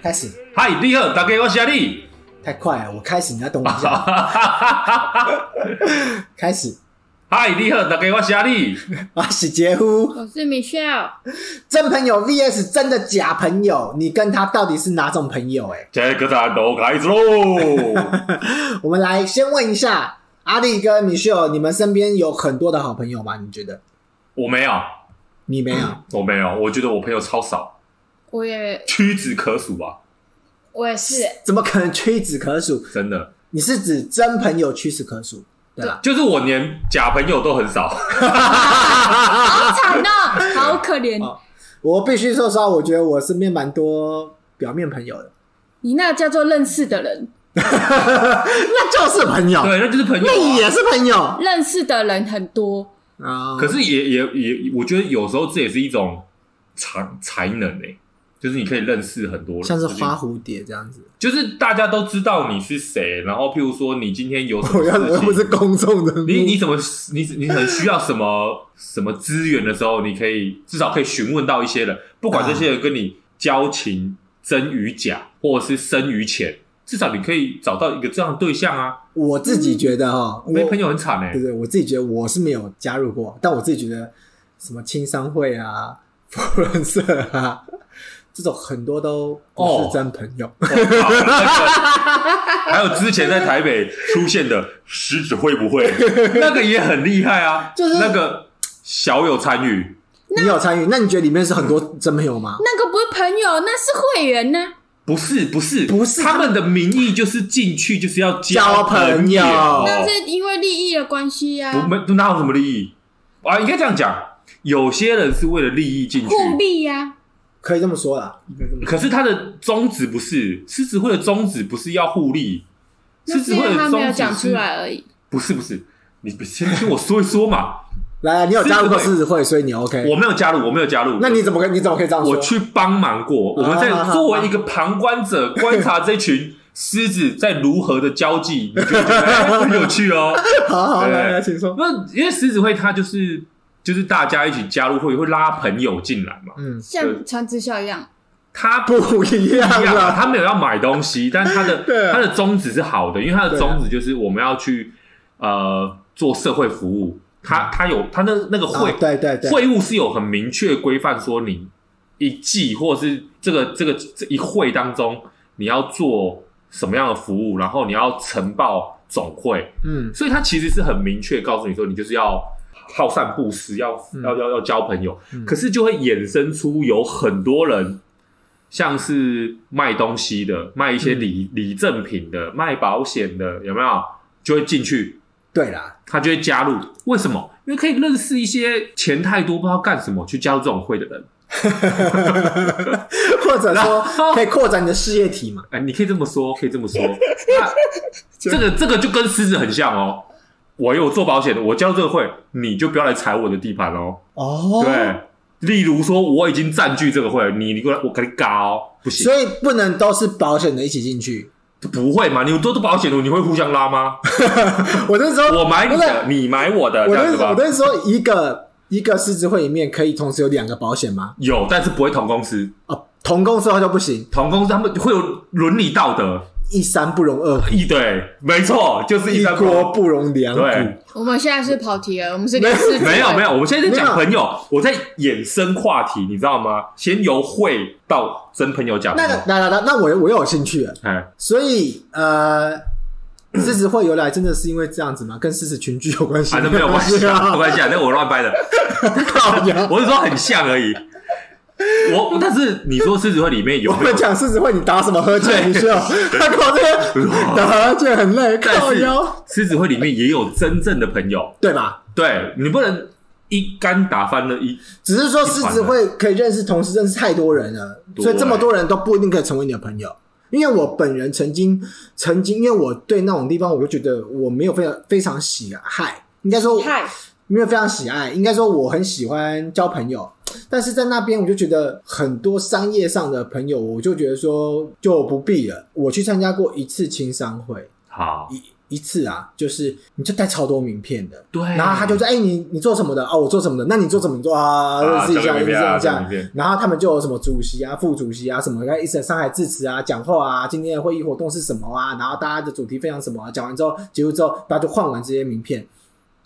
开始嗨，你好，大家我是阿力。太快了，我开始，你要等我一下。开始，嗨，你好，大家我是阿力。我是杰夫，我是 Michelle，真朋友 VS 真的假朋友，你跟他到底是哪种朋友、欸？哎，这个战斗开始喽！我们来先问一下阿力跟 Michelle，你们身边有很多的好朋友吗？你觉得？我没有，你没有？我没有，我觉得我朋友超少，我也屈指可数吧。我也是，怎么可能屈指可数？真的，你是指真朋友屈指可数，对吧？就是我连假朋友都很少，好惨哦，好可怜。哦我必须说实话，我觉得我身边蛮多表面朋友的，你那叫做认识的人，那就是朋友，对，那就是朋友、啊，那也是朋友。认识的人很多啊。可是也也也，我觉得有时候这也是一种才才能诶、欸。就是你可以认识很多人，像是花蝴蝶这样子。就是大家都知道你是谁，然后譬如说你今天有什么 事情，不是公众的，你你怎么你你很需要什么什么资源的时候，你可以至少可以询问到一些人，不管这些人跟你交情真与假，或者是深与浅，至少你可以找到一个这样的对象啊。我自己觉得哈，没朋友很惨哎、欸，对对，我自己觉得我是没有加入过，但我自己觉得什么青商会啊、福人社啊。这种很多都不是真朋友，还有之前在台北出现的食指会不会？那个也很厉害啊，就是那个小有参与，你有参与？那你觉得里面是很多真朋友吗？那个不是朋友，那是会员呢、啊？不是，不是，不是，他们的名义就是进去就是要交朋友，那是因为利益的关系呀、啊。不，没，哪有什么利益啊？应该这样讲，有些人是为了利益进去，互利呀、啊。可以这么说啦，可是他的宗旨不是狮子会的宗旨，不是要互利。狮子会的宗旨他没有讲出来而已。不是不是，你先听我说一说嘛。来，你有加入过狮子会，所以你 OK。我没有加入，我没有加入。那你怎么可以？你怎么可以这样说？我去帮忙过，我们在作为一个旁观者观察这群狮子在如何的交际，你觉得很有趣哦。好好来来，请说。那因为狮子会，它就是。就是大家一起加入会会拉朋友进来嘛，嗯，像传直销一样，他不一样啊，他没有要买东西，但他的 他的宗旨是好的，因为他的宗旨就是我们要去呃做社会服务，他他有他那那个会对对对会务是有很明确规范，说你一季或者是这个这个这一会当中你要做什么样的服务，然后你要呈报总会，嗯，所以他其实是很明确告诉你说，你就是要。好善布施，要要要要交朋友，嗯、可是就会衍生出有很多人，像是卖东西的、卖一些礼礼赠品的、卖保险的，有没有？就会进去。对啦，他就会加入。为什么？因为可以认识一些钱太多不知道干什么去加入这种会的人，或者说可以扩展你的事业体嘛？哎，你可以这么说，可以这么说。那这个这个就跟狮子很像哦。我有做保险的，我交这个会，你就不要来踩我的地盘喽。哦，对，例如说我已经占据这个会，你你过来，我给你搞哦，不行。所以不能都是保险的一起进去，不会嘛？你有多多保险的，你会互相拉吗？我那时候我买你的，你买我的，我那时候。我那时候一个一个狮子会里面可以同时有两个保险吗？有，但是不会同公司哦。同公司的话就不行，同公司他们会有伦理道德。一山不容二虎，一对，没错，就是一山一锅不容两虎。我们现在是跑题了，我们是没有没有没有，我们现在在讲朋友，我在衍生话题，你知道吗？先由会到真朋友讲。那个，那那那那我我又有兴趣了。哎，所以呃，狮子会由来真的是因为这样子吗？跟狮子群聚有关系？反正没有关系啊，没关系啊，那我乱掰的。我是说很像而已。我但是你说狮子会里面有，有，我们讲狮子会，你打什么呵欠？你需要 他搞这个打呵欠很累，靠腰。狮子会里面也有真正的朋友，对吧？对，你不能一竿打翻了一，只是说狮子会可以认识，同时认识太多人了，所以这么多人都不一定可以成为你的朋友。因为我本人曾经曾经，因为我对那种地方，我就觉得我没有非常非常喜爱，应该说没有非常喜爱，应该说我很喜欢交朋友。但是在那边，我就觉得很多商业上的朋友，我就觉得说就不必了。我去参加过一次青商会，好一一次啊，就是你就带超多名片的，对然后他就说：“哎、你你做什么的？哦，我做什么的？那你做什么？你做啊，啊认识一下，认识一下。然后他们就有什么主席啊、副主席啊什么，一直上海致辞啊、讲话啊，今天的会议活动是什么啊？然后大家的主题非常什么、啊？讲完之后，结束之后，大家就换完这些名片，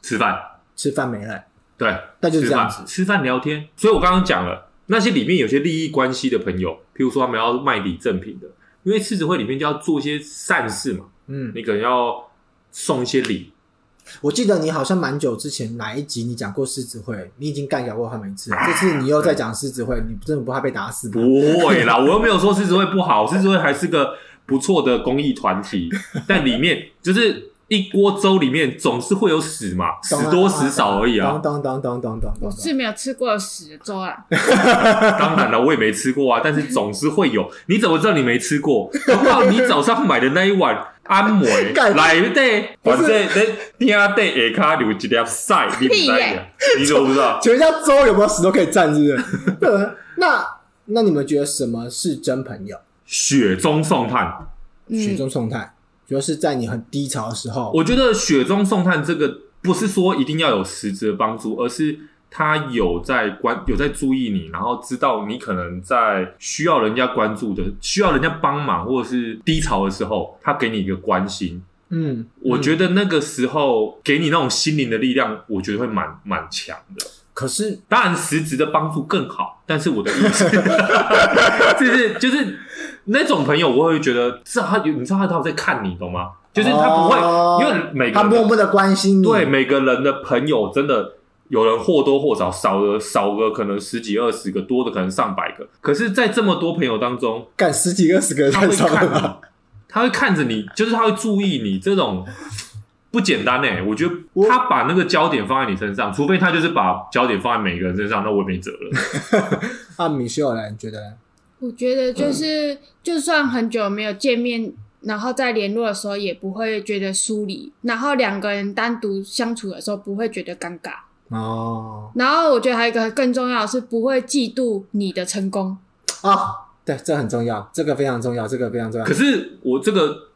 吃饭，吃饭没了。对，那就这样子吃饭聊天。所以我刚刚讲了，那些里面有些利益关系的朋友，譬如说他们要卖礼赠品的，因为狮子会里面就要做一些善事嘛，嗯，你可能要送一些礼。我记得你好像蛮久之前哪一集你讲过狮子会，你已经干掉过他们一次了。这次你又在讲狮子会，你真的不怕被打死吗？不会啦，我又没有说狮子会不好，狮子会还是个不错的公益团体，但里面就是一锅粥里面总是会有屎嘛，屎多屎少而已啊。当当当当当当当，我是没有吃过屎的粥啊，当然了，我也没吃过啊，但是总是会有。你怎么知道你没吃过？搞不好你早上买的那一碗 安梅干来的，不是反正你顶底下骹留一粒屎，你不知道屁耶？你怎么不知道？请问一下粥有没有屎都可以蘸，是不是？那那你们觉得什么是真朋友？雪中送炭。雪嗯，中送炭，主要是在你很低潮的时候，我觉得雪中送炭这个不是说一定要有实质的帮助，而是他有在关有在注意你，然后知道你可能在需要人家关注的、需要人家帮忙或者是低潮的时候，他给你一个关心。嗯，我觉得那个时候给你那种心灵的力量，我觉得会蛮蛮强的。可是当然，实质的帮助更好，但是我的意思 就是就是那种朋友，我会觉得至少他有，你知道他到底在看你，懂吗？就是他不会，哦因为每个人他默默的关心你，对每个人的朋友，真的有人或多或少少的少个可能十几二十个，多的可能上百个。可是，在这么多朋友当中，干十几二十个他会太少了看吧？你，他会看着你，就是他会注意你，这种不简单哎、我觉得他把那个焦点放在你身上，除非他就是把焦点放在每个人身上，那我也没辙了。啊，米秀来，你觉得呢？我觉得就是，就算很久没有见面，然后在联络的时候也不会觉得疏离，然后两个人单独相处的时候不会觉得尴尬，哦然后我觉得还有一个更重要的是不会嫉妒你的成功。啊，对，这很重要，这个非常重要，这个非常重要可。是我这个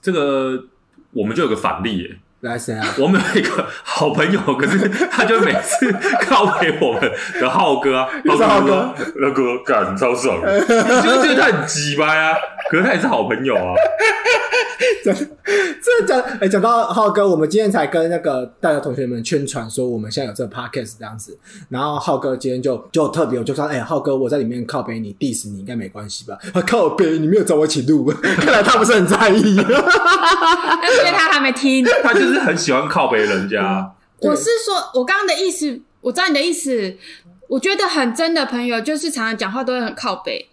这个，我们就有个反例耶、来谁啊？我们有一个好朋友，可是他就每次靠给我们的浩哥啊，又是浩哥，那个干超爽 就觉得他很鸡掰啊，可是他也是好朋友啊。这讲哎，讲到浩哥，我们今天才跟那个大学同学们宣传说，我们现在有这个 podcast 这样子。然后浩哥今天就就特别，我就说，哎、浩哥，我在里面靠北你 diss 你应该没关系吧？他 靠北，你没有找我一起录，看来他不是很在意。而且他还没听。他就是很喜欢靠北人家，我是说，我刚刚的意思，我知道你的意思。我觉得很真的朋友，就是常常讲话都会很靠北，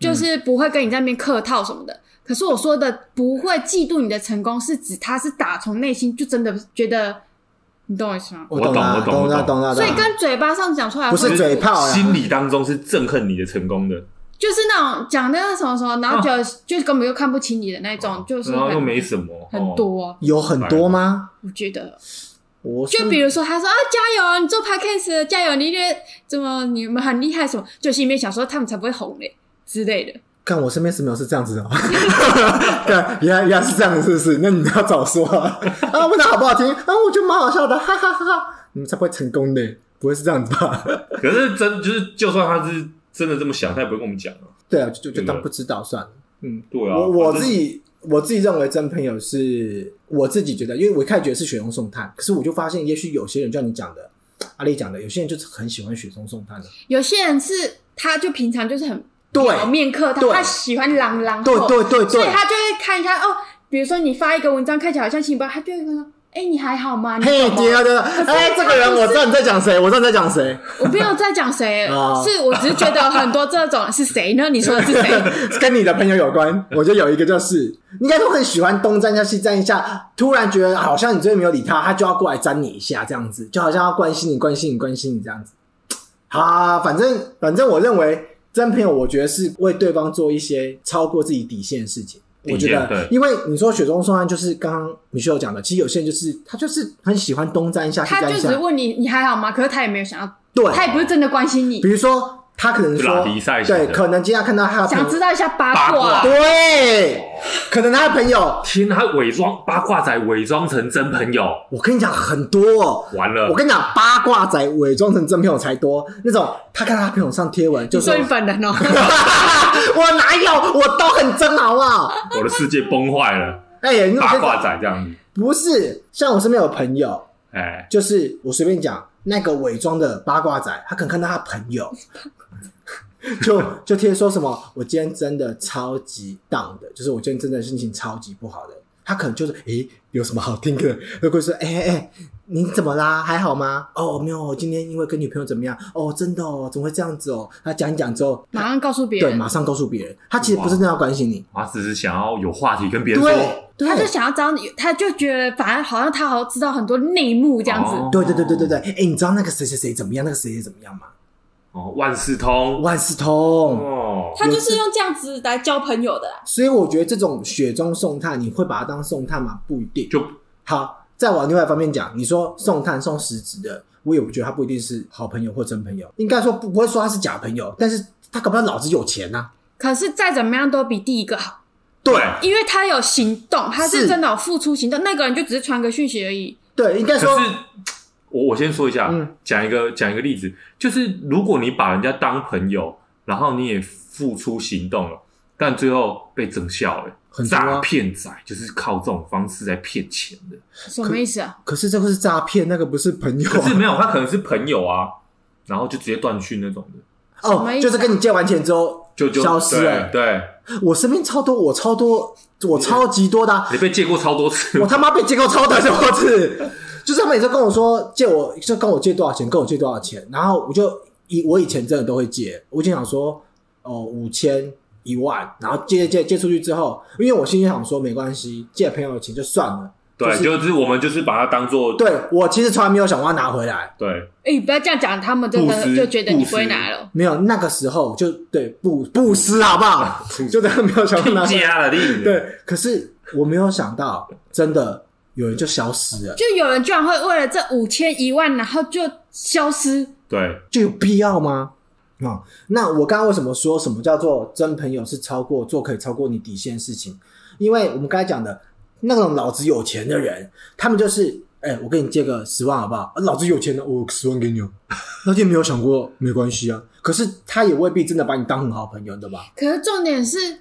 就是不会跟你在那边客套什么的。可是我说的不会嫉妒你的成功，是指他是打从内心就真的觉得，你懂我意思吗？我懂了，我懂我懂懂了。所以跟嘴巴上讲出来不是嘴炮，心里当中是憎恨你的成功的，就是那种讲那个什么什么，然后就、就根本就看不起你的那种，就是很然后又没什么，哦很多、啊。有很多吗？我觉得，我就比如说他说啊，加油啊，你做 podcast 加油，你觉得怎么你们很厉害什么，就心里面想说他们才不会红嘞之类的。看我身边是没有是这样子的、哦，对，原来原来是这样子，是不是？那你要早说啊！啊，问他好不好听啊？我觉得蛮好笑的，哈哈哈哈！你们才不会成功的，不会是这样子吧？可是真就是，就算他是真的这么想，他也不会跟我们讲啊。对啊，就就就当不知道算了。嗯，对啊，我我自己我自己认为真朋友是我自己觉得，因为我一开始觉得是雪中送炭，可是我就发现，也许有些人就像你讲的，阿丽讲的，有些人就是很喜欢雪中送炭的。有些人是他就平常就是很对表面客套，他喜欢朗朗对口对对对，所以他就会看一下哦，比如说你发一个文章看起来好像情报，他就会说，哎、你还好吗？你嘿，对啊对啊，哎，这个人我知道你在讲谁，我知道你在讲谁。我没有在讲谁，哦是我只是觉得很多这种是谁呢？你说的是谁？跟你的朋友有关，我觉得有一个就是，应该都很喜欢东沾一下西沾一下，突然觉得好像你最近没有理他，他就要过来沾你一下，这样子，就好像要关心你、关心你、关心你这样子。好啊，反正反正我认为真朋友，我觉得是为对方做一些超过自己底线的事情。我觉得因为你说雪中送炭，就是刚刚米秀讲的，其实有些人就是他就是很喜欢东沾一下西他沾一下，就只问你你还好吗？可是他也没有想要，对，他也不是真的关心你比。如说他可能说对，可能今天看到他的朋友想知道一下八八卦。卦，对，可能他的朋友，天，他伪装八卦仔，伪装成真朋友，我跟你讲很多哦。完了。我，跟你讲，八卦仔伪装成真朋友才多。那种他看他朋友上贴文，就说就说你本人哦，我哪有，我都很真，好不好？我的世界崩坏了，哎八卦仔这样。子，不是，像我身边有朋友，哎，就是我随便讲，那个伪装的八卦仔，他可能看到他朋友，就就贴说什么，我今天真的超级 down 的，就是我今天真的心情超级不好的。他可能就是，诶，有什么好听的？如果说，哎哎哎，你怎么啦？还好吗？哦，没有，我今天因为跟女朋友怎么样？哦，真的哦，怎么会这样子哦？他讲一讲之后，马上告诉别人对，人，马上告诉别人，他其实不是真的要关心你，他只是想要有话题跟别人说，对，他就想要知道你，他就觉得反而好像他好像知道很多内幕这样子。哦对对对对对对，哎，你知道那个谁谁谁怎么样？那个谁谁怎么样吗？哦，万事通，万事通。哦，他就是用这样子来交朋友的啦。所以我觉得这种雪中送炭，你会把它当送炭吗？不一定。就好，再往另外一方面讲，你说送炭送实质的，我也不觉得他不一定是好朋友或真朋友。应该说不不会说他是假朋友，但是他搞不好脑子有钱呐、啊。可是再怎么样都比第一个好，对因为他有行动，他是是真的有付出行动。那个人就只是传个讯息而已。对，应该说可是我我先说一下，嗯讲一个讲一个例子，就是如果你把人家当朋友，然后你也付出行动了，但最后被整笑了，很多啊诈骗仔就是靠这种方式在骗钱的。什么意思啊？可是这个是诈骗，那个不是朋友、啊。可是没有，他可能是朋友啊，然后就直接断讯那种的，哦什么意，思啊就是跟你借完钱之后就就消失了。对，对我身边超多，我超多，我超级多的啊、你被借过超多次我，他妈被借过超多次，就是他每次跟我说借我，就跟我借多少钱，跟我借多少钱，然后我就以我以前真的都会借，我就想说哦五千一万，然后借借借出去之后，因为我心里想说没关系，借朋友的钱就算了，对，就是就是我们就是把它当做对我其实从来没有想过要拿回来，对哎、你不要这样讲，他们真的就觉得你不会拿了。没有那个时候就对布布施好不好？就真的没有想过拿回来，加了力，对，可是我没有想到真的有人就消失了，就有人居然会为了这五千一万，然后就消失。对，就有必要吗？啊、哦，那我刚刚为什么说什么叫做真朋友是超过做可以超过你底线的事情？因为我们刚才讲的那种老子有钱的人，他们就是，哎、欸，我跟你借个十万好不好？啊、老子有钱的，我十万给你哦。那就没有想过没关系啊。可是他也未必真的把你当很好朋友，对吧？可是重点是，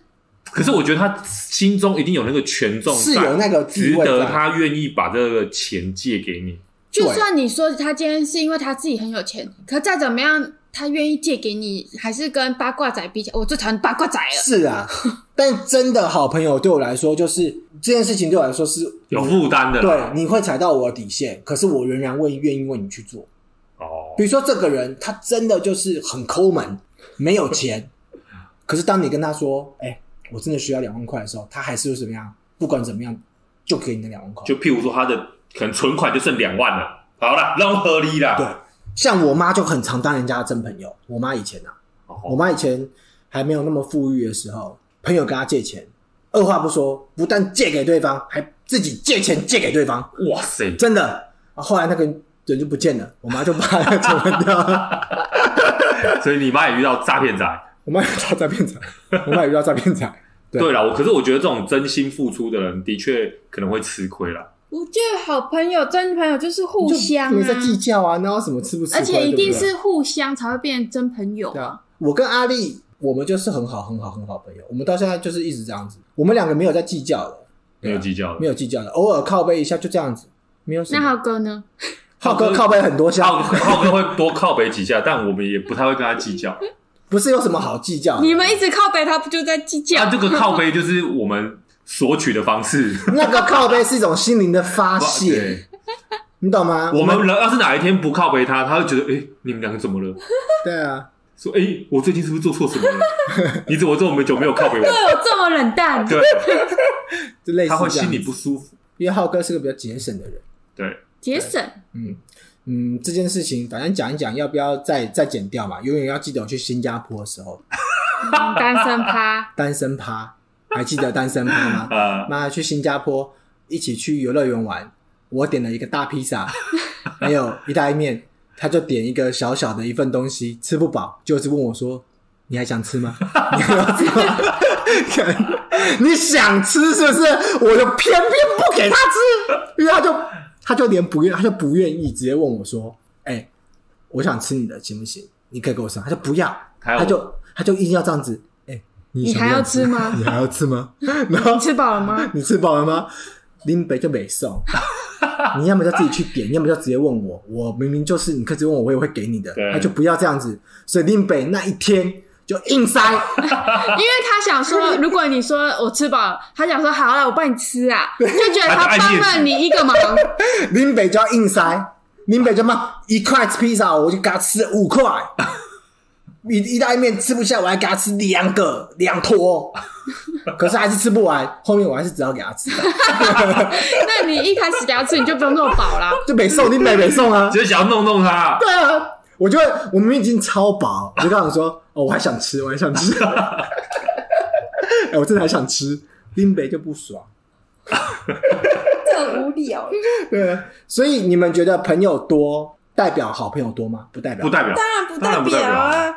可是我觉得他心中一定有那个权重，是有那个值得他愿意把这个钱借给你。就算你说他今天是因为他自己很有钱，可再怎么样，他愿意借给你，还是跟八卦仔比起来，我最讨厌八卦仔了。是啊，但真的好朋友对我来说，就是这件事情对我来说是有负担的啦，对，你会踩到我的底线，可是我仍然会愿意为你去做。哦，比如说这个人，他真的就是很抠门，没有钱。可是当你跟他说：“哎、欸，我真的需要两万块”的时候，他还是会怎么样？不管怎么样，就给你那两万块。就譬如说他的可能存款就剩两万了，好了，让合理啦。对，像我妈就很常当人家的真朋友。我妈以前啊，哦我妈以前还没有那么富裕的时候，朋友跟她借钱，二话不说，不但借给对方，还自己借钱借给对方。哇塞，真的。后来那个人就不见了，我妈就把那个钱还掉了。所以你妈也遇到诈骗仔。我妈也遇到诈骗仔，我妈也遇到诈骗仔。对对了，我可是我觉得这种真心付出的人，的确可能会吃亏啦。我觉得好朋友、真朋友就是互相没在啊，计较啊，哪有什么吃不吃？而且一定是互相才会变成真朋友对啊。我跟阿丽，我们就是很好、很好、很好朋友。我们到现在就是一直这样子，我们两个没有在计较的，没有计较的没有计较的，偶尔靠背一下就这样子，没有什么。那浩哥呢？浩哥靠背很多下，浩浩哥会多靠背几下，但我们也不太会跟他计较。不是有什么好计较。你们一直靠背，他不就在计较？啊，这个靠背就是我们索取的方式。那个靠背是一种心灵的发泄，你懂吗？我们要是哪一天不靠背他，他会觉得，哎、你们两个怎么了？对啊，说，哎、我最近是不是做错什么了？你怎么这么久没有靠背我？对我这么冷淡，对，就类似他会心里不舒服。因为浩哥是个比较节省的人。对，节省。嗯嗯，这件事情反正讲一讲，要不要再再剪掉嘛？永远要记得我去新加坡的时候，单身趴，单身趴，还记得单身趴吗？啊、妈去新加坡一起去游乐园玩，我点了一个大披萨，还有意大利面，他就点一个小小的一份东西，吃不饱，就是问我说：“你还想吃吗？你还要吃吗？你想吃是不是？我就偏偏不给他吃，因为他就他就连不愿，他就不愿意，直接问我说：‘哎、欸，我想吃你的，行不行？你可以给我上。’他就不要，他就他就一定要这样子。你还要吃吗？你还要吃吗？然后你吃饱了吗？你吃饱了吗？林北就没送。”你要么就自己去点，要么就直接问我。我明明就是你，可以直接问我，我也会给你的。他就不要这样子。所以林北那一天就硬塞，因为他想说，如果你说我吃饱，他想说好了，我帮你吃啊，就觉得他帮了你一个忙。林北就要硬塞，林北就骂一块吃披萨，我就给他吃五块。意意大利面吃不下，我还给他吃两个两坨，可是还是吃不完。后面我还是只要给他吃。那你一开始给他吃，你就不用那么饱啦，就没送，你没没送啊，就是想要弄弄他。对啊，我就我明明已经超饱，我就跟他说：“哦，我还想吃，我还想吃。”哎，我真的还想吃，林北就不爽，这很无聊。对，所以你们觉得朋友多代表好朋友多吗？不代表，不代表，当然不代表啊。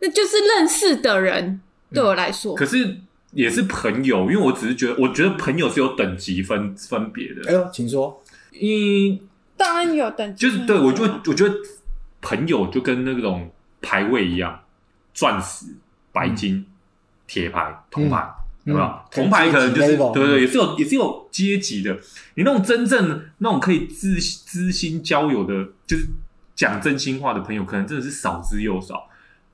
那就是认识的人，对我来说，嗯、可是也是朋友，因为我只是觉得，我觉得朋友是有等级分分别的。哎呦，请说。你，当然有等级，就是对我就我觉得朋友就跟那种排位一样，钻石、白金、铁、嗯、牌、铜牌，有没有？铜牌可能就是对对对，也是有也是有阶级的。你那种真正那种可以知知心交友的，就是讲真心话的朋友，可能真的是少之又少。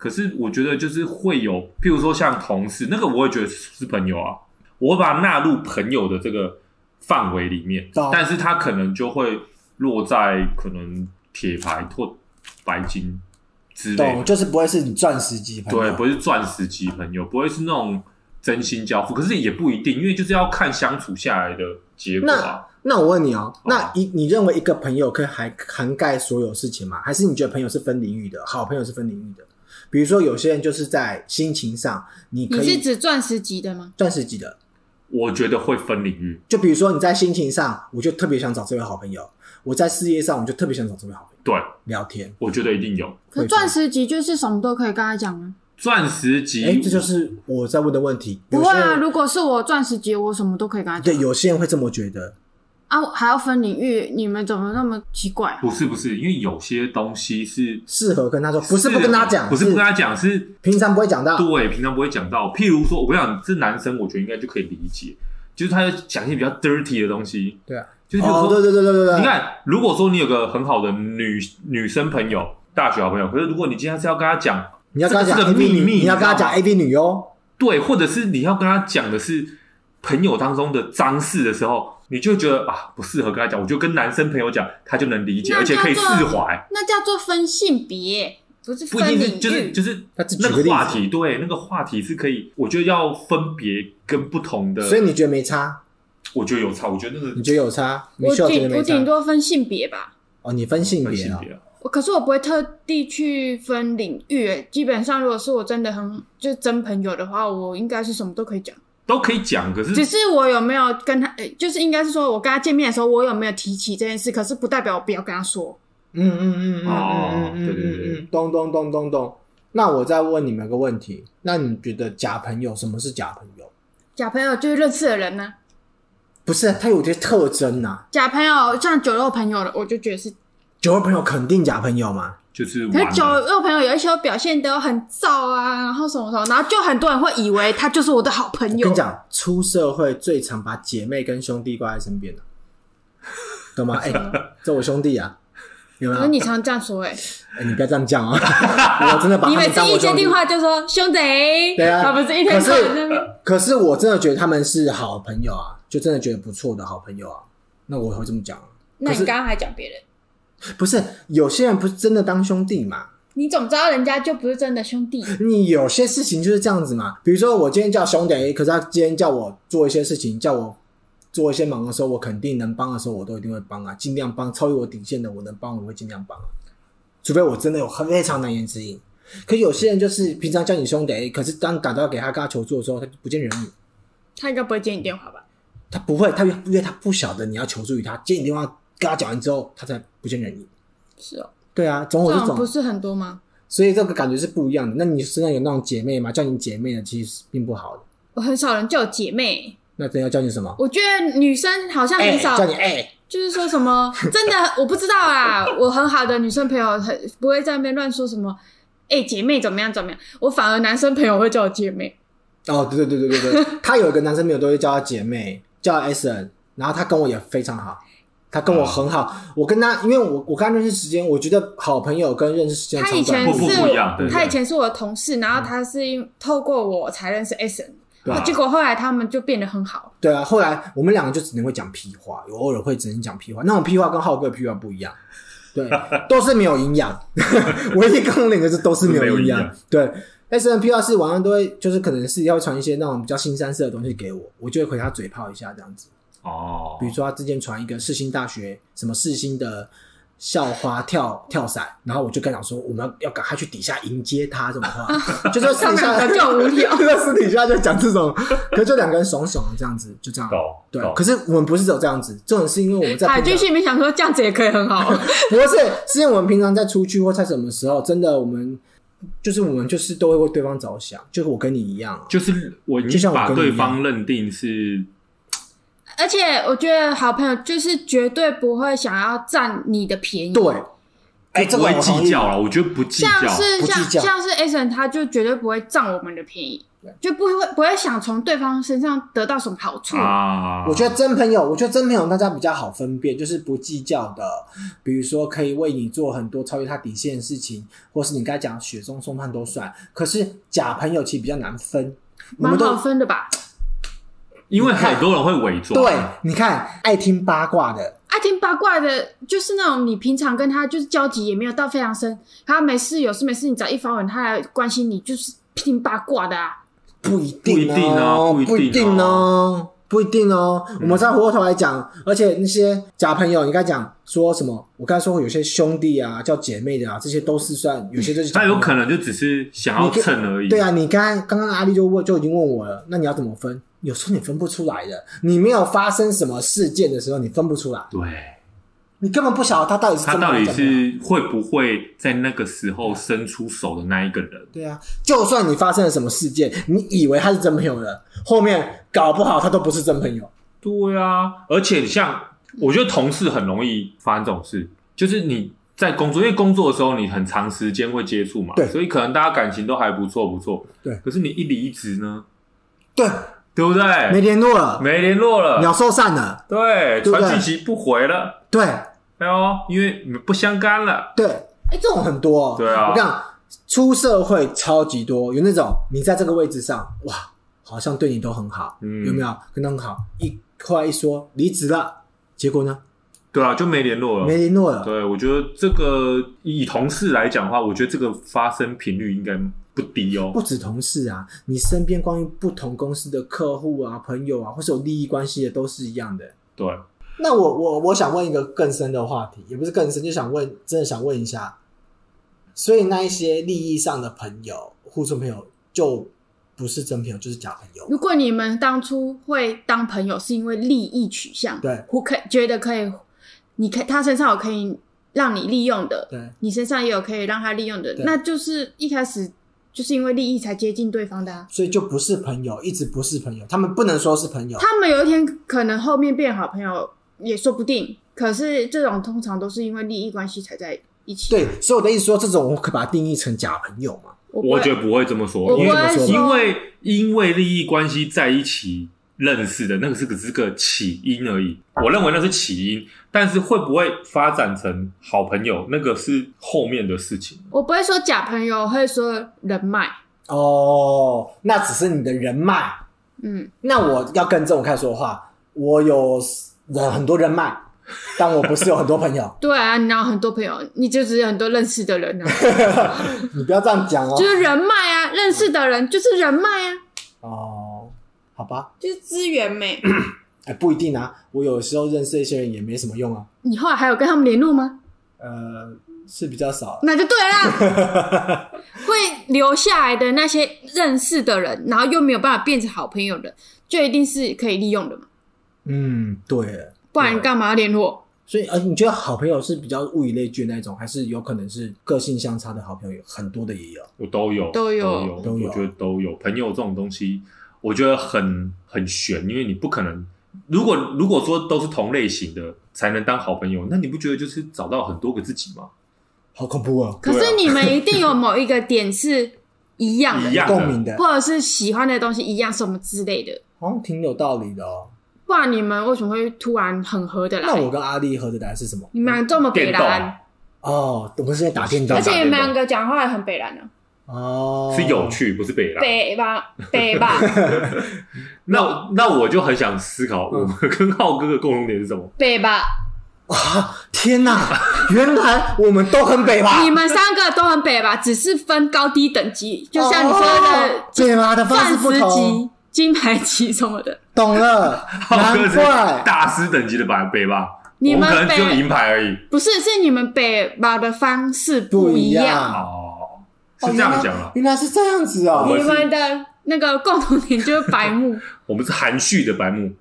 可是我觉得就是会有，譬如说像同事，那个我也觉得是朋友啊，我会把它纳入朋友的这个范围里面，哦、但是他可能就会落在可能铁牌或白金之类，就是不会是你钻石级朋友，对，不会是钻石级朋友，不会是那种真心交付，可是也不一定，因为就是要看相处下来的结果啊。那，那我问你哦，那一你认为一个朋友可以涵涵盖所有事情吗？还是你觉得朋友是分领域的？好朋友是分领域的？比如说，有些人就是在心情上，你可以，你是指钻石级的吗？钻石级的，我觉得会分领域。就比如说你在心情上，我就特别想找这位好朋友；我在事业上，我就特别想找这位好朋友。对，聊天，我觉得一定有。可钻石级就是什么都可以跟他讲吗？钻石级，哎，这就是我在问的问题。不会啊，如果是我钻石级，我什么都可以跟他讲。对，有些人会这么觉得。啊，还要分领域，你们怎么那么奇怪啊？不是不是，因为有些东西是适合跟他说，不是不跟他讲，不是不跟他讲，是平常不会讲到。对，平常不会讲到。譬如说，我跟你讲，这男生我觉得应该就可以理解，就是他要讲一些比较 dirty 的东西。对啊，就是比如说，对对对对对对。你看，如果说你有个很好的女女生朋友，大学好朋友，可是如果你今天是要跟他讲，你要跟他讲秘密，你要跟他讲 AV 女优，对，或者是你要跟他讲的是朋友当中的脏事的时候。你就觉得啊，不适合跟他讲，我就跟男生朋友讲，他就能理解，而且可以释怀。那叫做分性别，不是。不一定是，就是就是那个话题，对，那个话题是可以，我觉得要分别跟不同的。所以你觉得没差？我觉得有差，我觉得那个你觉得有差？我顶我顶多分性别吧。哦，你分性别啊？可是我不会特地去分领域，基本上如果是我真的很就是真朋友的话，我应该是什么都可以讲。都可以讲，可是只是我有没有跟他，诶，就是应该是说，我跟他见面的时候，我有没有提起这件事？可是不代表我不要跟他说。嗯嗯嗯嗯哦，对对对，咚咚咚咚咚。那我再问你们个问题，那你觉得假朋友什么是假朋友？假朋友就是认识的人呢？不是，他有些特征呐。假朋友像酒肉朋友的，我就觉得是酒肉朋友肯定假朋友嘛。就是，可是酒肉朋友有一些表现都很燥啊，然后什么什么，然后就很多人会以为他就是我的好朋友。我跟你讲，出社会最常把姐妹跟兄弟挂在身边的，懂吗？哎、欸，这我兄弟啊，有没有？你常这样说、欸，哎，哎，你不要这样讲啊！我真的把。你每次一接电话就说兄弟，对啊，他不是一天。可是，可是我真的觉得他们是好朋友啊，就真的觉得不错的好朋友啊。那我会这么讲。那你刚刚还讲别人？不是有些人不是真的当兄弟嘛？你怎么知道人家就不是真的兄弟。你有些事情就是这样子嘛。比如说我今天叫兄弟，可是他今天叫我做一些事情，叫我做一些忙的时候，我肯定能帮的时候，我都一定会帮啊，尽量帮。超越我底线的，我能帮，我会尽量帮啊。除非我真的有非常难言之隐。可有些人就是平常叫你兄弟，可是当打电话给他跟他求助的时候，他就不见人影。他应该不会接你电话吧？他不会，他因为他不晓得你要求助于他，接你电话。跟他讲完之后，他才不见人影。是哦，对啊，总有这种不。是很多吗？所以这个感觉是不一样的。那你身上有那种姐妹吗？叫你姐妹的其实并不好的。我很少人叫我姐妹，那真要叫你什么？我觉得女生好像很少哎叫你哎、就是说什么 真的我不知道啊，我很好的女生朋友很不会在那边乱说什么，哎、姐妹怎么样怎么样，我反而男生朋友会叫我姐妹。哦，对对对对对对，他有一个男生朋友都会叫他姐妹，叫 S N，然后他跟我也非常好，他跟我很好，我跟他，因为我我跟他认识时间，我觉得好朋友跟认识时间他以前是不不不一样对对他以前是我的同事，然后他是因透过我才认识 S N，、对啊结果后来他们就变得很好。对啊，后来我们两个就只能会讲屁话，有偶尔会只能讲屁话，那种屁话跟浩哥的屁话不一样，对，都是没有营养，唯一刚刚那个是都是没有营养营养，对。S N P 话是晚上都会，就是可能是要传一些那种比较新三色的东西给我，我就会回他嘴炮一下这样子。哦比，如说他之前传一个世新大学什么世新的校花跳跳伞，然后我就跟他讲说我们要赶快去底下迎接他这种话，就说私底下就很无聊。就在私底下就讲这种，可是就两个人怂怂的这样子，就这样。懂。对，可是我们不是只有这样子，这种是因为我们在海军平常心里面想说，这样子也可以很好。不是，是因为我们平常在出去或在什么时候，真的我们就是我们就是都会为对方着想，就是我跟你一样，就是我已就像经把我跟你一样。对方认定是而且我觉得好朋友就是绝对不会想要占你的便宜。对，哎，这不会个我同意计较了，我觉得不计像较。是像不计较像是 A 神，他就绝对不会占我们的便宜，就不会不会想从对方身上得到什么好处。啊，我觉得真朋友，我觉得真朋友大家比较好分辨，就是不计较的，比如说可以为你做很多超越他底线的事情，或是你该讲雪中送炭都算。可是假朋友其实比较难分，我蛮们都好分的吧？因为很多人会伪装，对，你看爱听八卦的，爱听八卦的，就是那种你平常跟他就是交集也没有到非常深，他没事有事没事，你只要一发文，他来关心你，就是听八卦的啊。不一定不一定啊哦，不一定哦不一定哦。我们再回过头来讲，而且那些假朋友，你刚才讲说什么？我刚才说有些兄弟啊，叫姐妹的啊，这些都是算有些就是他有可能就只是想要蹭而已。对啊，你刚才刚刚阿丽就问就已经问我了，那你要怎么分？有时候你分不出来的，你没有发生什么事件的时候，你分不出来，对，你根本不晓得他到底是他到底是会不会在那个时候伸出手的那一个人？对啊，就算你发生了什么事件，你以为他是真朋友的，后面搞不好他都不是真朋友。对啊，而且像我觉得同事很容易发生这种事，就是你在工作，因为工作的时候你很长时间会接触嘛，对。所以可能大家感情都还不错不错，对。可是你一离职呢，对，对不对？没联络了，没联络了，鸟兽散了，对，对不对？传讯息不回了，对。哎呦，因为你们不相干了，对，哎，这种很多、哦。对啊。我跟你讲，出社会超级多，有那种你在这个位置上，哇，好像对你都很好，嗯。有没有？跟他很好，一后来一说离职了，结果呢，对啊，就没联络了，没联络了。对，我觉得这个以同事来讲的话，我觉得这个发生频率应该不低哦。不止同事啊，你身边关于不同公司的客户啊、朋友啊，或是有利益关系的，都是一样的。对，那我我我想问一个更深的话题，也不是更深，就想问，真的想问一下，所以那一些利益上的朋友、互助朋友，就不是真朋友，就是假朋友。如果你们当初会当朋友，是因为利益取向，对我可觉得可以，你可他身上有可以让你利用的，对，你身上也有可以让他利用的，那就是一开始就是因为利益才接近对方的啊。所以就不是朋友，一直不是朋友，他们不能说是朋友。他们有一天可能后面变好朋友也说不定，可是这种通常都是因为利益关系才在一起。对，所以我的意思说，这种我可以把它定义成假朋友嘛？我觉得不会这么说，不因为因为因为利益关系在一起认识的那个是个是个起因而已，我认为那是起因，但是会不会发展成好朋友，那个是后面的事情。我不会说假朋友，我会说人脉。哦，那只是你的人脉。嗯，那我要跟这种开始说的话，我有人很多人脉，但我不是有很多朋友。对啊，你哪有很多朋友，你就只有很多认识的人啊，你不要这样讲哦。就是人脉啊，认识的人就是人脉啊，哦，好吧，就是资源没。哎，不一定啊。我有时候认识一些人也没什么用啊。你后来还有跟他们联络吗？呃，是比较少。那就对了，会留下来的那些认识的人，然后又没有办法变成好朋友的，就一定是可以利用的嘛，嗯，对。不然干嘛要联络？所以，呃，你觉得好朋友是比较物以类聚那种，还是有可能是个性相差的好朋友？很多的也有，我都有，都有都有，都有我觉得都有。朋友这种东西，我觉得很很悬，因为你不可能，如果如果说都是同类型的才能当好朋友，那你不觉得就是找到很多个自己吗？好恐怖啊！可是你们一定有某一个点是一样的，一样共鸣的，或者是喜欢的东西一样，什么之类的。好像挺有道理的哦。不然你们为什么会突然很合得来？那我跟阿丽合得来是什么？你们俩这么北电蓝动，哦，我们是在打电动而且你们两个讲话也很北蓝呢、哦，是有趣，不是北啦。北吧，北吧，那那我就很想思考，我们跟浩哥的共同点是什么？北吧。啊！天哪，原来我们都很北吧？你们三个都很北吧，只是分高低等级，就像你说的北吧的方式不同级、，金牌级什么的。懂了，浩哥是难怪大师等级的吧北吧？你们可能只有银牌而已。不是，是你们北吧的方式不一一样哦，是这样讲啊。原来是这样子哦。我你们的那个共同点就是白目，我们是含蓄的白目，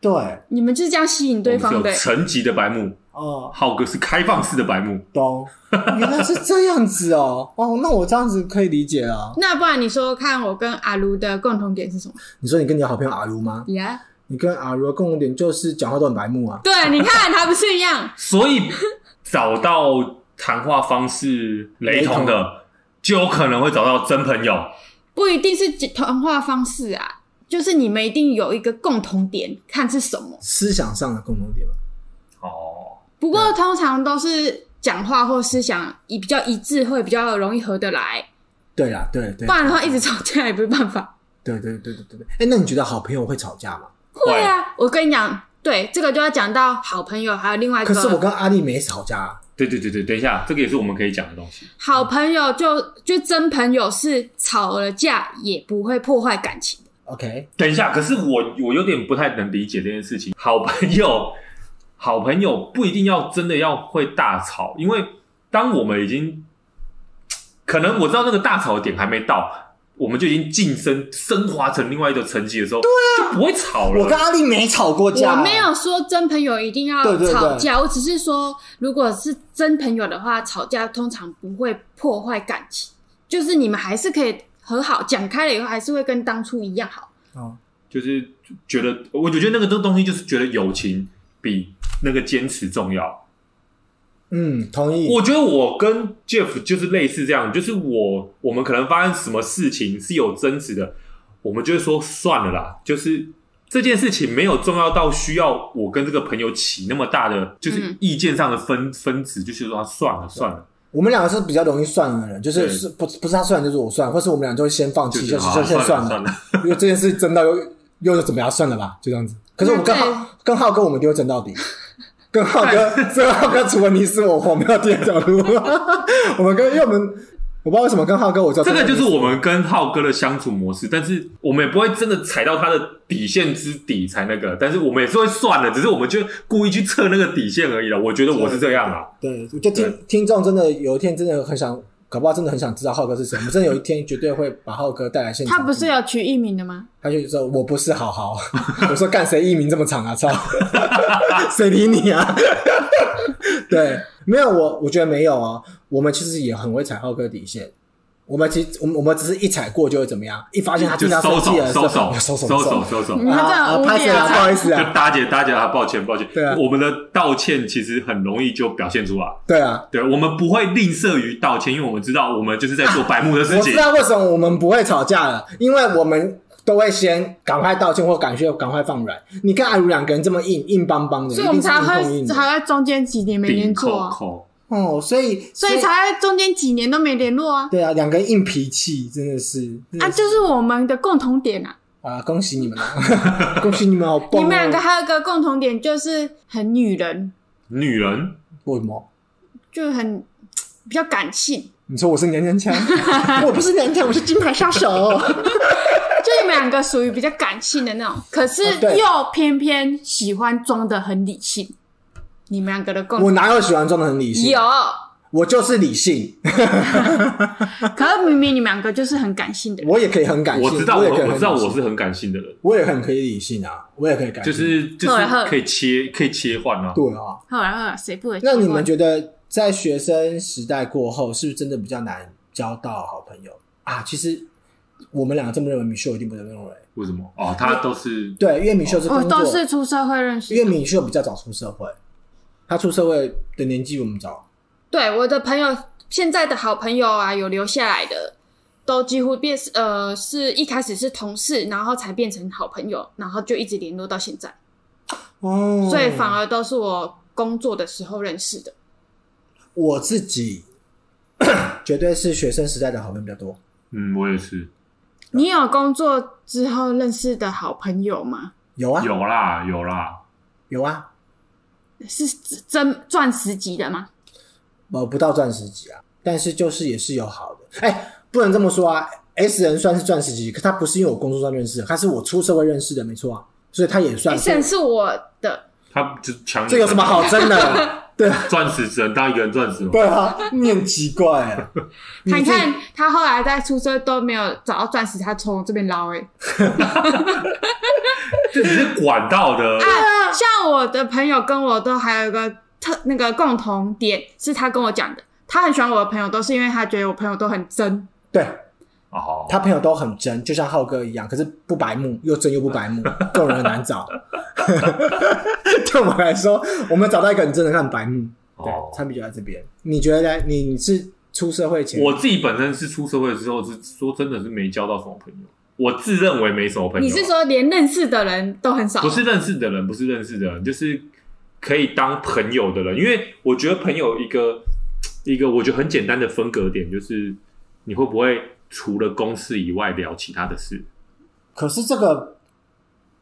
对，你们就是这样吸引对方的。层级的白目。哦，浩哥是开放式的白目，懂，原来是这样子哦。哦，那我这样子可以理解啊。那不然你说看我跟阿卢的共同点是什么？你说你跟你的好朋友阿如吗？呀、你跟阿如的共同点就是讲话都很白目啊。对，你看还不是一样？所以找到谈话方式雷同的，雷就有可能会找到真朋友。不一定是谈话方式啊，就是你们一定有一个共同点，看是什么。思想上的共同点吧。哦，不过通常都是讲话或思想一比较一致，会比较容易合得来。对啦，对对。不然的话，一直吵架也不是办法。对对对对对对。哎，那你觉得好朋友会吵架吗？会啊，我跟你讲，对这个就要讲到好朋友，还有另外一个。可是我跟阿丽没吵架啊。对对对对，等一下，这个也是我们可以讲的东西。好朋友就就真朋友是吵了架也不会破坏感情的。OK，等一下，可是我我有点不太能理解这件事情。好朋友，好朋友不一定要真的要会大吵，因为当我们已经可能我知道那个大吵的点还没到，我们就已经晋升升华成另外一个层级的时候，对啊，就不会吵了。我跟阿丽没吵过架。我没有说真朋友一定要吵架，我只是说，如果是真朋友的话，吵架通常不会破坏感情，就是你们还是可以和好，讲开了以后还是会跟当初一样好。哦，就是觉得，我就觉得那个东东西就是觉得友情比那个坚持重要。嗯，同意。我觉得我跟 Jeff 就是类似这样，就是我我们可能发生什么事情是有争执的，我们就会说算了啦，就是这件事情没有重要到需要我跟这个朋友起那么大的就是意见上的分分歧，就是说算了算了。我们两个是比较容易算的人，就是是不不是他算就是我算，或是我们俩就会先放弃，就就是就先算算了了，因为这件事争到又又又怎么样，算了吧，就这样子。可是我们跟那对浩跟浩哥，我们一定会争到底。跟浩哥，跟浩哥除了你死我活，没有第二条路。我们跟因为我们我不知道为什么跟浩哥，我叫这个就是我们跟浩哥的相处模式，但是我们也不会真的踩到他的底线之底才那个，但是我们也是会算的，只是我们就故意去测那个底线而已了。我觉得我是这样啊。对，就听听众真的有一天真的很想，搞不好真的很想知道浩哥是谁。我们真的有一天绝对会把浩哥带来现场。他不是要取艺名的吗？他就说：“我不是好好。”我说：“干谁艺名这么长啊？操，谁理你啊？” 对，没有我，我觉得没有啊。我们其实也很会踩浩哥底线。我们其实，我们我们只是一踩过就会怎么样？一发现他经常生气了，收手，收手，收手，收手。你们这拍谢了，聊啊不好意思啊就啊。大姐，大姐啊，抱歉，抱歉。对啊我们的道歉其实很容易就表现出来。对啊，对，我们不会吝啬于道歉，因为我们知道我们就是在做白目的事情我知。道为什么我们不会吵架了，因为我们都会先赶快道歉或感谢，赶快放软。你跟阿如两个人这么硬硬邦邦的，所以我们才会才会中间几年没联顶络啊，扣扣，哦，所以所以才会中间几年都没联络啊。对啊，两个人硬脾气真的是啊，就是我们的共同点啊。啊！恭喜你们啊！恭喜你们好棒、哦！你们两个还有一个共同点，就是很女人，女人为什么？就很比较感性。你说我是娘娘腔？我不是娘娘腔，我是金牌杀手。就你们两个属于比较感性的那种，可是又偏偏喜欢装的很理性。你们两个的共我哪有喜欢装的很理性？有我就是理性，可是明明你们两个就是很感性的人，我也可以很感性，我知道，我我也可以我知道我是很感性的人，我也很可以理性啊，我也可以感性，就是就是可以切可以切换啊。对啊。后来后来谁不会？那你们觉得在学生时代过后，是不是真的比较难交到好朋友啊？其实我们两个这么认为，米秀一定不这么认为。为什么？哦，他都是对，因为米秀是工我作，都是出社会认识的，因为米秀比较早出社会，他出社会的年纪我们早。对我的朋友，现在的好朋友啊，有留下来的，都几乎变呃，是一开始是同事，然后才变成好朋友，然后就一直联络到现在。哦，所以反而都是我工作的时候认识的。我自己 绝对是学生时代的好朋友比较多。嗯，我也是你有工作之后认识的好朋友吗？有啊，有啦有啦，有啊，是真钻石级的吗？呃，不到钻石级啊，但是就是也是有好的。哎，不能这么说啊，S 人算是钻石级，可他不是因为我工作上认识的，他是我出社会认识的，没错啊，所以他也算。S 人是我的，他就强。这有什么好争的？对，钻石只能当一个人钻石吗？对啊，你很奇怪啊。你看他后来在出生都没有找到钻石，他从这边捞哎。这只是管道的啊，像我的朋友跟我都还有一个特那个共同点，是他跟我讲的，他很喜欢我的朋友，都是因为他觉得我朋友都很真。对，哦，他朋友都很真，就像浩哥一样，可是不白目，又真又不白目，这种人很难找。对我们来说，我们找到一个很真的，很白目。对，差别就在这边。你觉得呢？你是出社会前，我自己本身是出社会之后，是说真的是没交到什么朋友。我自认为没什么朋友。你是说连认识的人都很少？不是认识的人，不是认识的人，就是可以当朋友的人。因为我觉得朋友一个一个，我觉得很简单的分隔点就是，你会不会除了公事以外聊其他的事？可是这个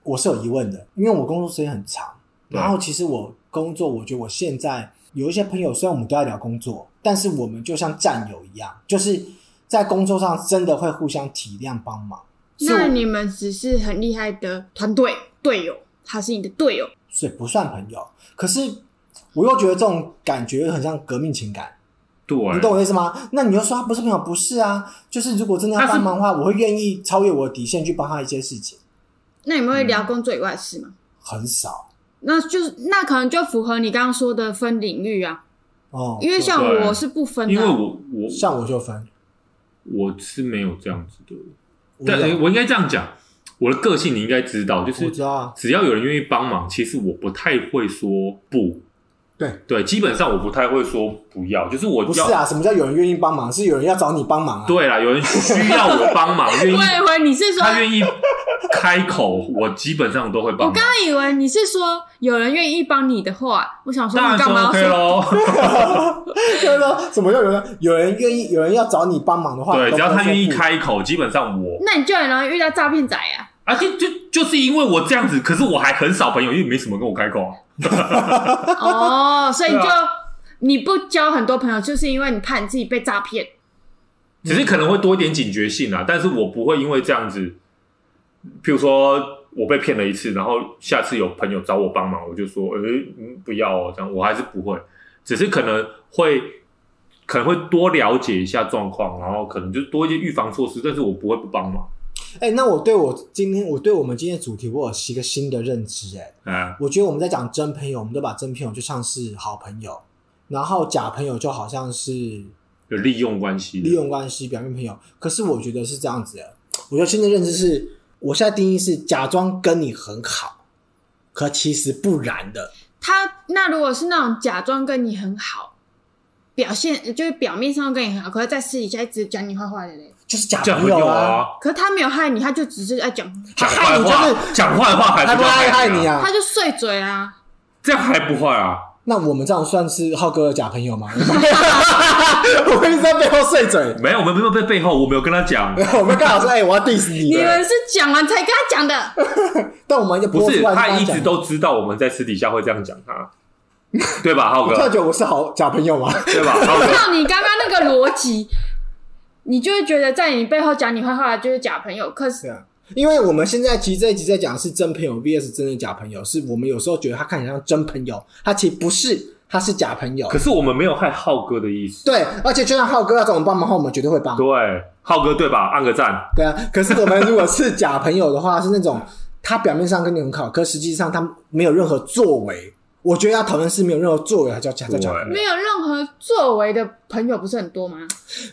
我是有疑问的，因为我工作时间很长，然后其实我工作，我觉得我现在有一些朋友，虽然我们都在聊工作，但是我们就像战友一样，就是在工作上真的会互相体谅帮忙。那你们只是很厉害的团队队友，他是你的队友，所以不算朋友。可是我又觉得这种感觉很像革命情感，对，你懂我意思吗？那你又说他不是朋友，不是啊？就是如果真的要帮忙的话，我会愿意超越我的底线去帮他一些事情。那你们会聊工作以外的事吗？嗯、很少。那就是那可能就符合你刚刚说的分领域啊。哦，因为像我是不分的，因为我我像我就分，我是没有这样子的。但我应该这样讲，我的个性你应该知道，就是只要有人愿意帮忙，其实我不太会说不。对对，基本上我不太会说不要，就是我不是啊？什么叫有人愿意帮忙？是有人要找你帮忙啊？对啦，有人需要我帮忙，愿意。我以为你是说他愿意开口，我基本上都会帮。我刚刚以为你是说有人愿意帮你的话，我想说你干嘛要说？就是说什么叫有人有人愿意有人要找你帮忙的话，对，只要他愿意开口，基本上我那你就很容易遇到诈骗仔啊！而且就就是因为我这样子，可是我还很少朋友，因为没什么跟我开口啊。哦，所以你就你不交很多朋友，就是因为你怕你自己被诈骗。只是可能会多一点警觉性啊，但是我不会因为这样子，譬如说我被骗了一次，然后下次有朋友找我帮忙，我就说，诶、不要哦，这样我还是不会，只是可能会可能会多了解一下状况，然后可能就多一些预防措施，但是我不会不帮忙。哎、欸，那我对我今天我对我们今天的主题，我有一个新的认知、欸。哎，我觉得我们在讲真朋友，我们都把真朋友就像是好朋友，然后假朋友就好像是有利用关系，利用关系表面朋友。可是我觉得是这样子的，我觉得新的认知是，我现在定义是假装跟你很好，可其实不然的。他那如果是那种假装跟你很好，表现就是表面上跟你很好，可是在私底下一直讲你坏话的嘞。就是假朋友啊，啊！可是他没有害你，他就只是爱讲讲坏话，讲坏话还不爱害你啊？他就碎嘴啊，这样还不坏啊？那我们这样算是浩哥的假朋友吗？我们一直在背后碎嘴，没有，我们没有在背后，我没有跟他讲，我们刚好说，哎、欸，我要 diss 你。你们是讲完才跟他讲的，但我们就不是，他一直都知道我们在私底下会这样讲他，对吧？浩哥，你觉得我是好假朋友吗？对吧？浩哥，照你刚刚那个逻辑。你就会觉得在你背后讲你坏话的就是假朋友，可是，对啊，因为我们现在其实这一集在讲的是真朋友 vs 真的假朋友，是我们有时候觉得他看起来像真朋友，他其实不是，他是假朋友可。是我们没有害浩哥的意思。对，而且就算浩哥要找我们帮忙的话，我们绝对会帮。对，浩哥对吧？按个赞。对啊，可是我们如果是假朋友的话，是那种他表面上跟你很好，可实际上他没有任何作为。我觉得要讨论是没有任何作为，还叫假叫假朋友。没有任何作为的朋友不是很多吗？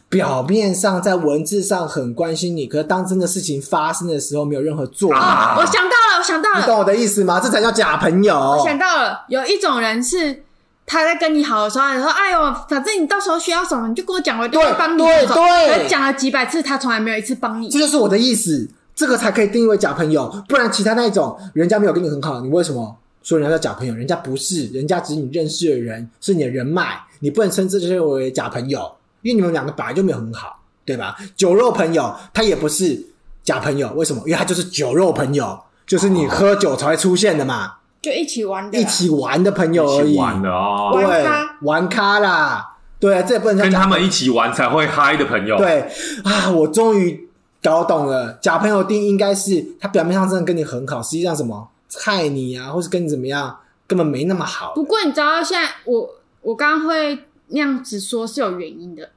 表面上在文字上很关心你，可是当真的事情发生的时候，没有任何作为。啊我想到了，我想到了，你懂我的意思吗？这才叫假朋友。我想到了，有一种人是。他在跟你好的时候，你说：“哎呦，反正你到时候需要什么，你就跟我讲，我就会帮你。”对对对，讲了几百次，他从来没有一次帮你。这就是我的意思，这个才可以定义为假朋友。不然，其他那一种人家没有跟你很好，你为什么说人家叫假朋友？人家不是，人家只是你认识的人，是你的人脉，你不能称这些为假朋友，因为你们两个本来就没有很好，对吧？酒肉朋友他也不是假朋友，为什么？因为他就是酒肉朋友，就是你喝酒才会出现的嘛。就一起玩的，一起玩的朋友而已，玩的哦，对，玩咖，玩咖啦，对，这也不能跟他们一起玩才会嗨的朋友。对啊，我终于搞懂了，假朋友定义应该是他表面上真的跟你很好，实际上什么害你啊，或是跟你怎么样，根本没那么好。不过你知道，现在我我刚刚会那样子说是有原因的，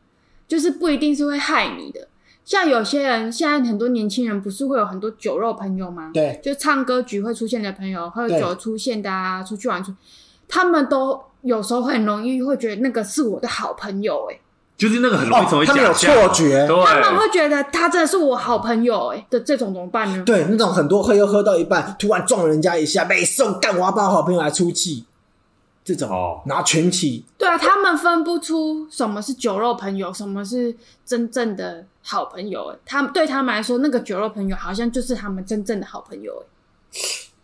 就是不一定是会害你的。像有些人，现在很多年轻人不是会有很多酒肉朋友吗？对，就唱歌局会出现的朋友，喝酒出现的啊，出去玩出，他们都有时候很容易会觉得那个是我的好朋友、欸，哎，就是那个很容易成为假象、哦、他们有错觉，他们会觉得他真的是我好朋友、欸，哎的这种怎么办呢？对，那种很多喝又喝到一半，突然撞人家一下，没送干，我要把好朋友来出气。这种哦，拿群起，对啊，他们分不出什么是酒肉朋友，什么是真正的好朋友。他们对他们来说，那个酒肉朋友好像就是他们真正的好朋友。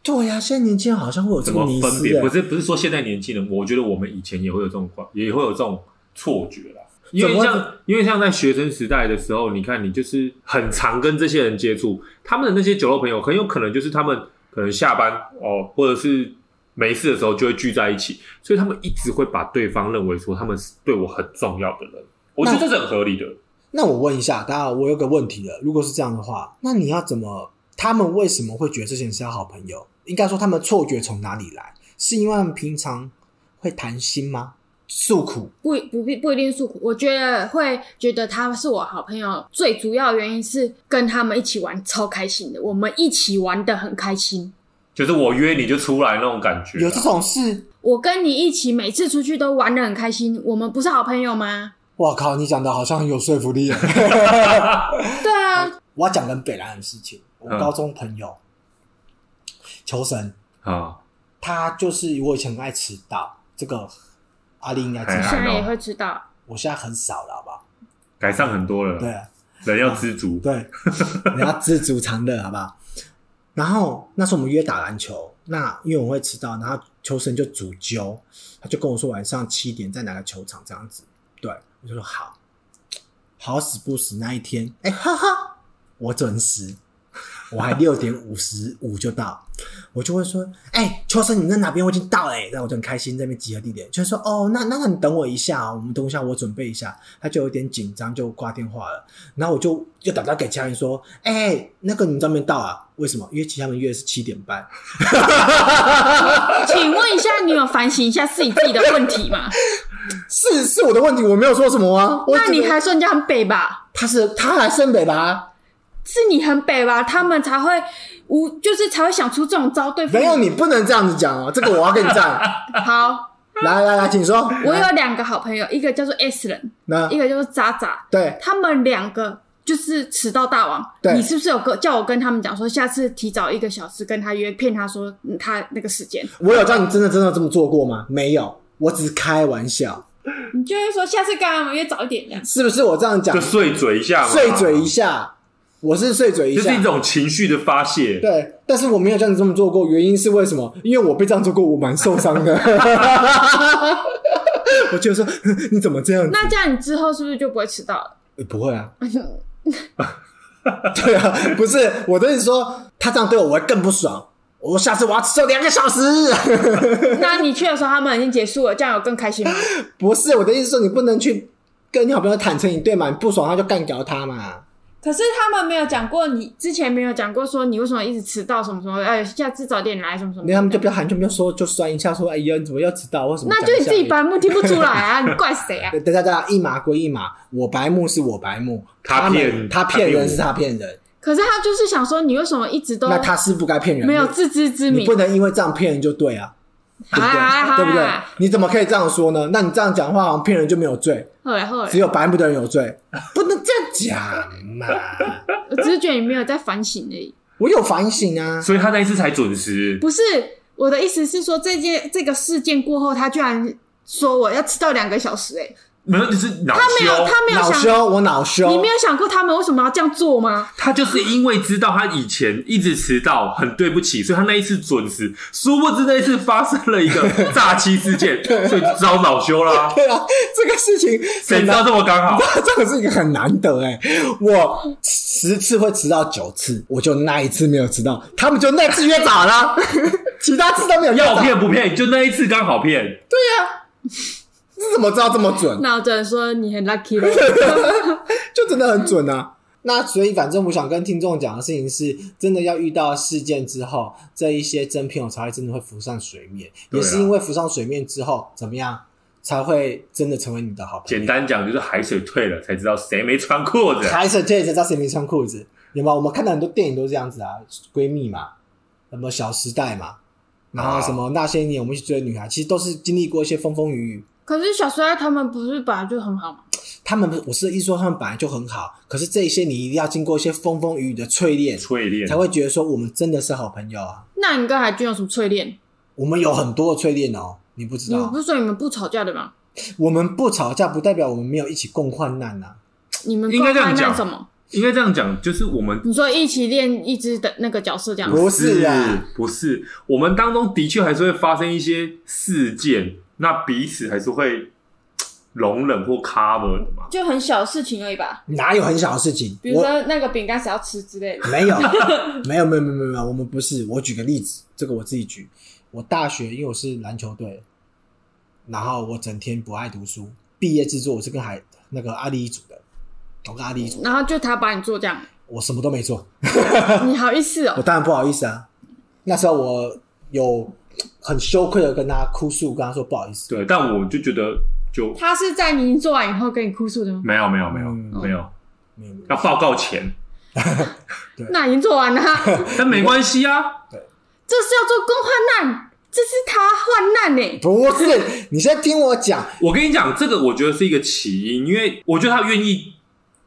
对呀、啊，现在年轻人好像会有这种。分别不是不是说现在年轻人，我觉得我们以前也会有这种也会有这种错觉啦。因为像因为像在学生时代的时候，你看你就是很常跟这些人接触，他们的那些酒肉朋友很有可能就是他们可能下班哦，或者是。没事的时候就会聚在一起，所以他们一直会把对方认为说他们是对我很重要的人，我觉得这是很合理的。那我问一下，当然我有个问题了，如果是这样的话，那你要怎么？他们为什么会觉得这些人是好朋友？应该说他们错觉从哪里来？是因为他们平常会谈心吗？诉苦？不不必不一定诉苦，我觉得会觉得他是我好朋友，最主要的原因是跟他们一起玩超开心的，我们一起玩的很开心。就是我约你就出来那种感觉，有这种事？我跟你一起每次出去都玩的很开心，我们不是好朋友吗？哇靠！你讲的好像很有说服力。对啊，我要讲跟北兰的事情。我高中朋友求神啊，他就是我以前很爱迟到，这个阿丽应该知道。现在也会知道，我现在很少了，好不好？改善很多了。对，人要知足。对，人要知足常乐，好不好？然后那时候我们约打篮球，那因为我会迟到，然后求神就主揪，他就跟我说晚上七点在哪个球场这样子，对，我就说好，好死不死那一天，哎哈哈，我准时。我还六点五十五就到，我就会说：“哎、欸，秋生，你在哪边？我已经到了、欸。”然后我就很开心，在那边集合地点，就说：“哦，那那那你等我一下，我们等一下，我准备一下。”他就有点紧张，就挂电话了。然后我就就打电话给其他人说：“哎、欸，那个你在那边到啊？为什么？因为其他人约的是七点半。”请问一下，你有反省一下自己自己的问题吗？是是我的问题，我没有说什么啊。那你还说人家很北吧？他是他还是很北吧？是你很北吧？他们才会无，就是才会想出这种招对付。没有，你不能这样子讲哦。这个我要跟你站。好，来来来，请说。我有两个好朋友，一个叫做 S 人，那一个叫做渣渣。对，他们两个就是迟到大王。对，你是不是有跟叫我跟他们讲说，下次提早一个小时跟他约，骗他说他那个时间？我有叫你真的真的这么做过吗？没有，我只是开玩笑。你就是说下次跟他们约早一点，是不是？我这样讲就碎嘴一下，碎嘴一下。我是碎嘴一下，这是一种情绪的发泄。对，但是我没有这样子这么做过，原因是为什么？因为我被这样做过，我蛮受伤的。我就说你怎么这样？那这样你之后是不是就不会迟到了？欸，不会啊。对啊，不是我的意思说，他这样对我，我会更不爽。我下次我要迟到两个小时。那你去的时候，他们已经结束了，这样有更开心吗？不是我的意思说，你不能去跟你好朋友坦诚，你对嘛？你不爽他就干掉他嘛。可是他们没有讲过你，之前没有讲过说你为什么一直迟到什么什么，哎，下次早点来什么什么。那他们就不要喊，就不要说，就算一下说，哎呀，你怎么又迟到？为什么？那就你自己白目听不出来啊，你怪谁啊？等下等下，一码归一码，我白目是我白目，他骗他骗人是他骗人。可是他就是想说，你为什么一直都？那他是不该骗人，没有自知之明，你不能因为这样骗人就对啊。对不对？对不对？你怎么可以这样说呢？那你这样讲话，好像骗人就没有罪，只有白目的人有罪，不能这样讲嘛。我只是觉得你没有在反省而已。我有反省啊，所以他那一次才准时。不是，我的意思是说，这件这个事件过后，他居然说我要迟到两个小时，欸，没有，你是恼羞，他没有，他没有想恼羞，我恼羞。你没有想过他们为什么要这样做吗？他就是因为知道他以前一直迟到，很对不起，所以他那一次准时。殊不知那一次发生了一个 诈欺事件，所以就只好恼羞啦。对啊，这个事情谁知道这么刚好？这个是一个很难得哎，我十次会迟到九次，我就那一次没有迟到，他们就那次约早了，其他次都没有。要骗不骗？就那一次刚好骗。对呀、啊。你怎么知道这么准？那我只能说你很 lucky 了，就真的很准啊。那所以，反正我想跟听众讲的事情是，真的要遇到事件之后，这一些真朋友才会真的会浮上水面。也是因为浮上水面之后，怎么样才会真的成为你的好朋友？简单讲就是海水退了才知道谁没穿裤子，海水退了才知道谁没穿裤子，有吗？我们看到很多电影都是这样子啊，闺蜜嘛，什么小时代嘛，然后什么那些年我们一起追的女孩，其实都是经历过一些风风雨雨。可是小时代他们不是本来就很好吗？他们不，我是意思说他们本来就很好。可是这一些你一定要经过一些风风雨雨的淬炼，淬炼才会觉得说我们真的是好朋友啊。那你跟海军有什么淬炼？我们有很多的淬炼哦，你不知道？你不是说你们不吵架的吗？我们不吵架不代表我们没有一起共患难呐、啊。你们应该这样讲什么？应该这样讲，就是我们你说一起练一只的那个角色这样子，不是啊，不是。我们当中的确还是会发生一些事件，那彼此还是会。容忍或 cover 的嘛，就很小的事情而已吧。哪有很小的事情？比如说那个饼干谁要吃之类的。没有，没有，没有，没有，没有，我们不是。我举个例子，这个我自己举。我大学因为我是篮球队，然后我整天不爱读书。毕业制作我是跟海那个阿力一组的，我跟阿力一组。然后就他把你做这样，我什么都没做。你好意思哦？我当然不好意思啊。那时候我有很羞愧的跟他哭诉，跟他说不好意思。对，但我就觉得。就他是在你做完以后跟你哭诉的吗？没有没有没有、嗯、没有，没有要报告前。那已经做完了，但没关系啊。对，这是要做共患难，这是他患难呢。不是，你先听我讲。我跟你讲，这个我觉得是一个起因，因为我觉得他愿意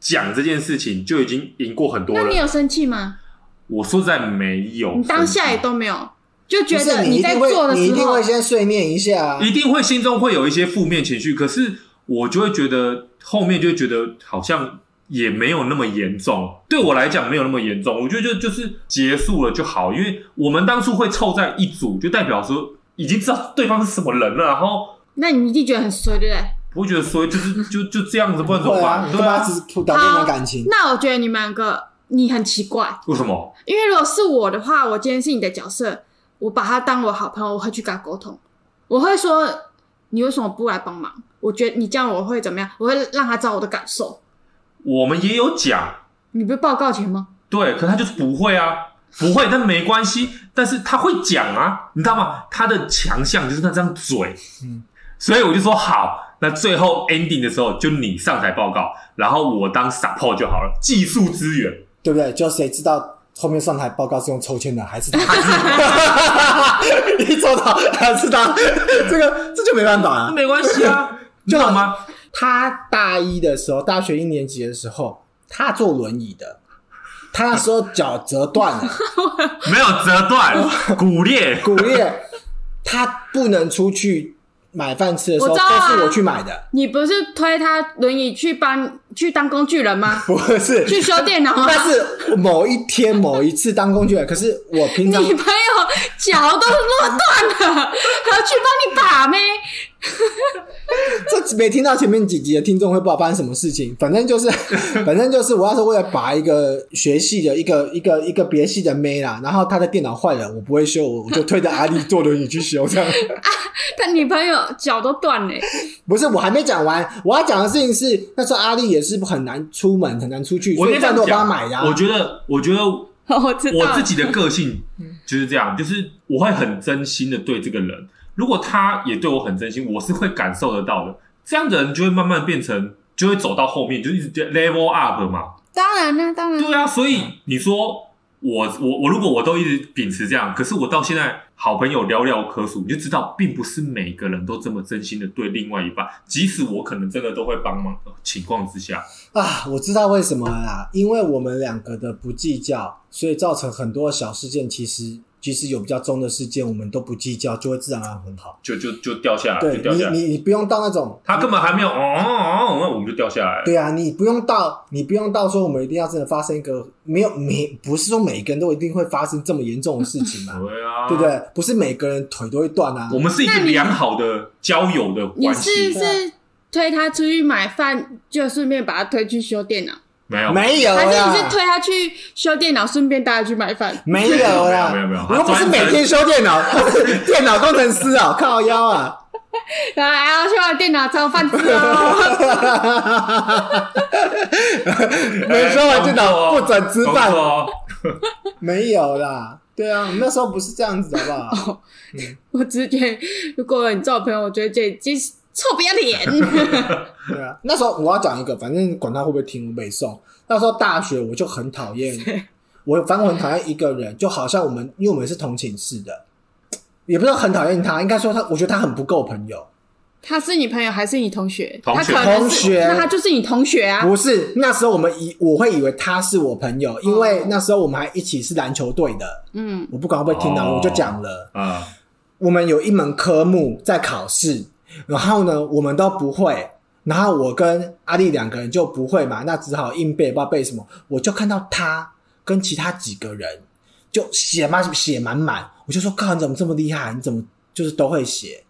讲这件事情，就已经赢过很多人。那你有生气吗？我说实在没有，你当下也都没有。就觉得你在做的时候，你一定会先碎念一下，啊，一定会心中会有一些负面情绪。可是我就会觉得后面就会觉得好像也没有那么严重。对我来讲没有那么严重，我觉得就就是结束了就好。因为我们当初会凑在一组，就代表说已经知道对方是什么人了。然后，那你一定觉得很衰，对不对？不会觉得衰，就是就就这样子，不然怎么办？对啊，只是表面的感情。那我觉得你们两个你很奇怪，为什么？因为如果是我的话，我今天是你的角色。我把他当我好朋友，我会去跟他沟通。我会说：“你为什么不来帮忙？”我觉得你这样我会怎么样？我会让他知道我的感受。我们也有讲，你不是报告前吗？对，可他就是不会啊，不会，但没关系。但是他会讲啊，你知道吗？他的强项就是那张嘴。嗯，所以我就说好，那最后 ending 的时候就你上台报告，然后我当 support 就好了，技术资源，对不对？就谁知道？后面上台报告是用抽签的，还是他？一抽到还是他？这个这就没办法啊，没关系啊，就好吗？他大一的时候，大学一年级的时候，他坐轮椅的，他那时候脚折断了，没有折断，骨裂，骨裂，他不能出去。买饭吃的时候、啊、都是我去买的。你不是推他轮椅去帮去当工具人吗？不是，去修电脑吗？但是某一天某一次当工具人，可是我平常你朋友脚都落断了，还要去帮你把咩？这没听到前面几集的听众会不知道发生什么事情。反正就是，反正就是，我要是为了把一个学系的一个一个一个别系的妹啦，然后他的电脑坏了，我不会修，我就推着阿力坐轮椅去修这样。啊，他女朋友脚都断了。不是，我还没讲完。我要讲的事情是，那时候阿力也是很难出门，很难出去，所以赞助我帮他买的。我觉得，我觉得。我知道，我自己的个性 就是这样，就是我会很真心的对这个人，如果他也对我很真心，我是会感受得到的。这样的人就会慢慢变成，就会走到后面，就一直 level up 嘛。当然啊，当然。对啊，所以你说我我我如果我都一直秉持这样，可是我到现在好朋友寥寥可数，你就知道，并不是每个人都这么真心的对另外一半，即使我可能真的都会帮忙的情况之下。啊，我知道为什么啦，因为我们两个的不计较，所以造成很多小事件，其实即使有比较重的事件，我们都不计较，就会自然而然很好，就就就掉下来。对，就掉下来。你你你不用到那种，他根本还没有哦哦哦，那我们就掉下来。对啊，你不用到，你不用到说我们一定要真的发生一个没有没不是说每个人都一定会发生这么严重的事情嘛？对啊，对不对？不是每个人腿都会断啊。我们是一个良好的交友的关系。你是是推他出去买饭，就顺便把他推去修电脑。没有，没有，还是你是推他去修电脑，顺便带他去买饭？没有啦，没有没有，我又不是每天修电脑，电脑工程师啊，靠腰啊，来啊，修完电脑找饭吃哦。没修完电脑不准吃饭哦，没有啦，对啊，那时候不是这样子的，好不好？我直接如果你做朋友，我觉得这这。臭不要脸！对啊，那时候我要讲一个，反正管他会不会听我背诵。那时候大学我就很讨厌，我反正我很讨厌一个人，就好像我们，因为我们是同寝室的，也不是很讨厌他，应该说他，我觉得他很不够朋友。他是你朋友还是你同学？同学，同学，那他就是你同学啊？不是，那时候我们以我会以为他是我朋友，因为那时候我们还一起是篮球队的。嗯，我不管会不会听到，我就讲了啊。我们有一门科目在考试。然后呢，我们都不会。然后我跟阿丽两个人就不会嘛，那只好硬背，不知道背什么。我就看到他跟其他几个人就写嘛，写满满。我就说：“靠，你怎么这么厉害？你怎么就是都会写？”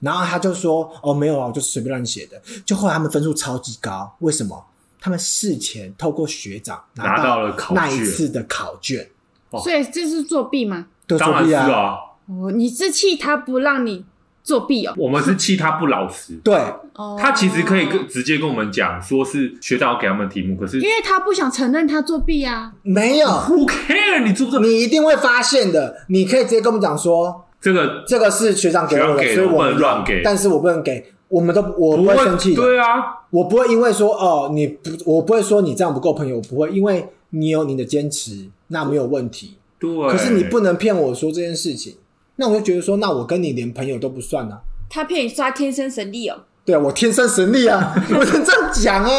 然后他就说：“哦，没有啊，我就随便乱写的。”就后来他们分数超级高，为什么？他们事前透过学长拿到了那一次的考卷，所以这是作弊吗？对作弊啊！哦，你是气他不让你。作弊哦！我们是气他不老实。对，他其实可以跟直接跟我们讲，说是学长要给他们题目，可是因为他不想承认他作弊啊。没有，Who care？你做不做？你一定会发现的。你可以直接跟我们讲说，这个这个是学长给我的，所以我不能乱给。但是我不能给，我们都我不会生气。对啊，我不会因为说哦，你不，我不会说你这样不够朋友，我不会，因为你有你的坚持，那没有问题。对，可是你不能骗我说这件事情。那我就觉得说，那我跟你连朋友都不算啊。他骗你说他天生神力哦。对啊，我天生神力啊，我能这样讲啊。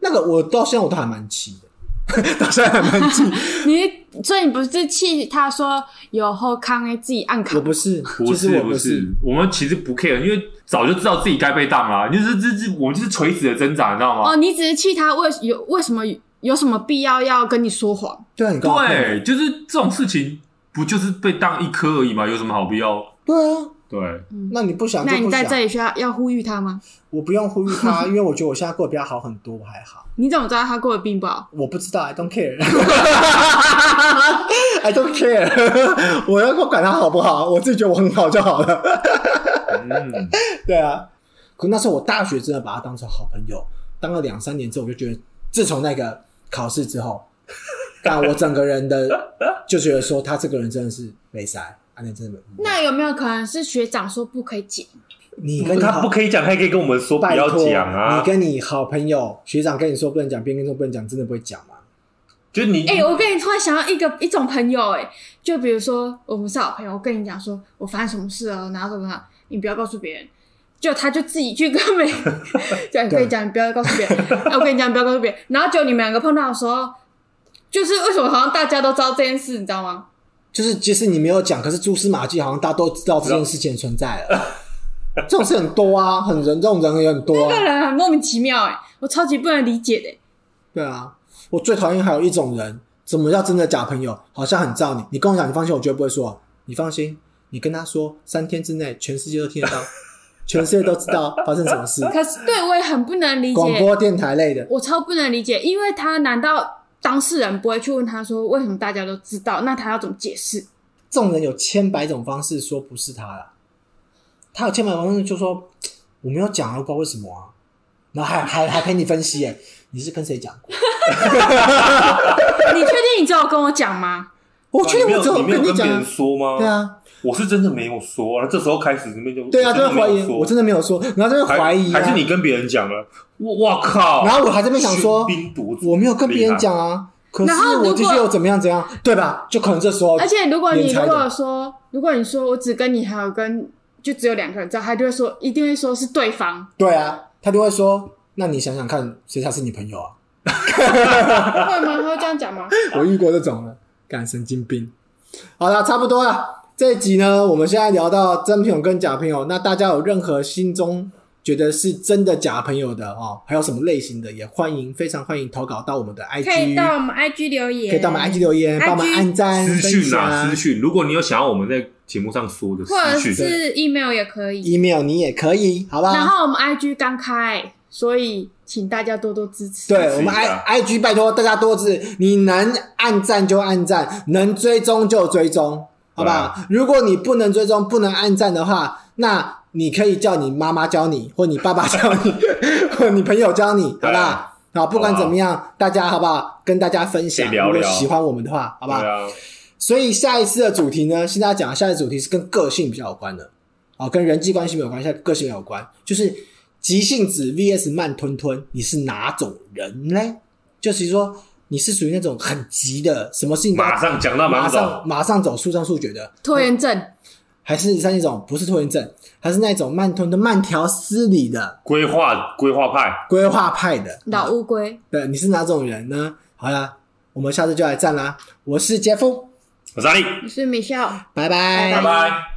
那个我到现在我都还蛮气的，到现在还蛮气。你所以你不是气他说有后康诶自己按卡？我不是，不是，我不是。我们其实不 care，因为早就知道自己该被当啊。就是这这，我们就是垂直的增长，你知道吗？哦，你只是气他为有为什么有什么必要要跟你说谎？对啊，你对，就是这种事情。不就是被当一颗而已吗？有什么好必要？对啊，对，嗯、那你不想，就不想？那你在这里需要要呼吁他吗？我不用呼吁他，因为我觉得我现在过得比较好很多，我还好。你怎么知道他过得并不好？我不知道，I don't care。I don't care。我要不管他好不好，我自己觉得我很好就好了。嗯，对啊。可那时候我大学真的把他当成好朋友，当了两三年之后，我就觉得，自从那个考试之后。但我整个人的就觉得说，他这个人真的是没塞，啊，那真的。那有没有可能是学长说不可以讲？你跟他不可以讲，他可以跟我们说不要讲啊。你跟你好朋友学长跟你说不能讲，别人跟说不能讲，真的不会讲吗？就你，哎、欸，我跟你突然想到一个一种朋友、欸，哎，就比如说我们是好朋友，我跟你讲说我发生什么事了，然后怎么样，你不要告诉别人，就他就自己去跟别人 讲，可以讲，你不要告诉别人。哎、啊，我跟你讲，你不要告诉别人。然后就你们两个碰到的时候。就是为什么好像大家都知道这件事，你知道吗？就是即使你没有讲，可是蛛丝马迹好像大家都知道这件事情存在了。这种事很多啊，很人这种人也很多啊。那个人很莫名其妙哎，我超级不能理解的。对啊，我最讨厌还有一种人，怎么叫真的假朋友？好像很罩你。你跟我讲，你放心，我绝对不会说。你放心，你跟他说，三天之内全世界都听得到，全世界都知道发生什么事。可是对我也很不能理解，广播电台类的，我超不能理解，因为他难道当事人不会去问他说，为什么大家都知道？那他要怎么解释？众人有千百种方式说不是他了，他有千百种方式就说我没有讲啊，不知道为什么啊，然后还还还陪你分析，哎，你是跟谁讲过？你确定你只有跟我讲吗？我确定我只有你没有跟你讲跟别人说吗？对啊，我是真的没有说啊。这时候开始，那边就对啊，就会怀疑，我我真的没有说，然后就会怀疑，还是你跟别人讲了？我我靠！然后我还在那边想说，我没有跟别人讲啊。可是我继续又怎么样？怎样？对吧？就可能这时候，而且如果你如果说，如果你说我只跟你还有跟，就只有两个人知道，他就会说，一定会说是对方。对啊，他就会说，那你想想看，谁才是你朋友啊？会吗？他会这样讲吗？我遇过这种的，干神经病。好了，差不多了。这一集呢，我们现在聊到真朋友跟假朋友，那大家有任何心中觉得是真的假朋友的哦，还有什么类型的，也欢迎，非常欢迎投稿到我们的 IG，可以到我们 IG 留言，可以到我们 IG 留言，帮我们按赞、私讯啊，私讯。如果你有想要我们在节目上说的，或者是 email 也可以，email 你也可以，好吧？然后我们 IG 刚开，所以请大家多多支持。对我们 I IG 拜托大家多支持，你能按赞就按赞，能追踪就追踪，好不好？如果你不能追踪、不能按赞的话，那。你可以叫你妈妈教你，或你爸爸教你，或你朋友教你，好不好？好，不管怎么样，大家好不好？跟大家分享，聊聊如果喜欢我们的话，好不好？啊、所以下一次的主题呢，现在讲的下一次主题是跟个性比较有关的，哦，跟人际关系没有关系，个性有关，就是急性子 VS 慢吞吞，你是哪种人呢？就是说你是属于那种很急的，什么事情马上讲到马上马上走，速战速决的拖延症。还是像那种不是拖延症，还是那种慢吞吞慢条斯理的规划规划派，规划派的老乌龟。对，你是哪种人呢？好啦，我们下次就来战啦！我是杰夫，我是阿力，我是米笑，拜拜，拜拜。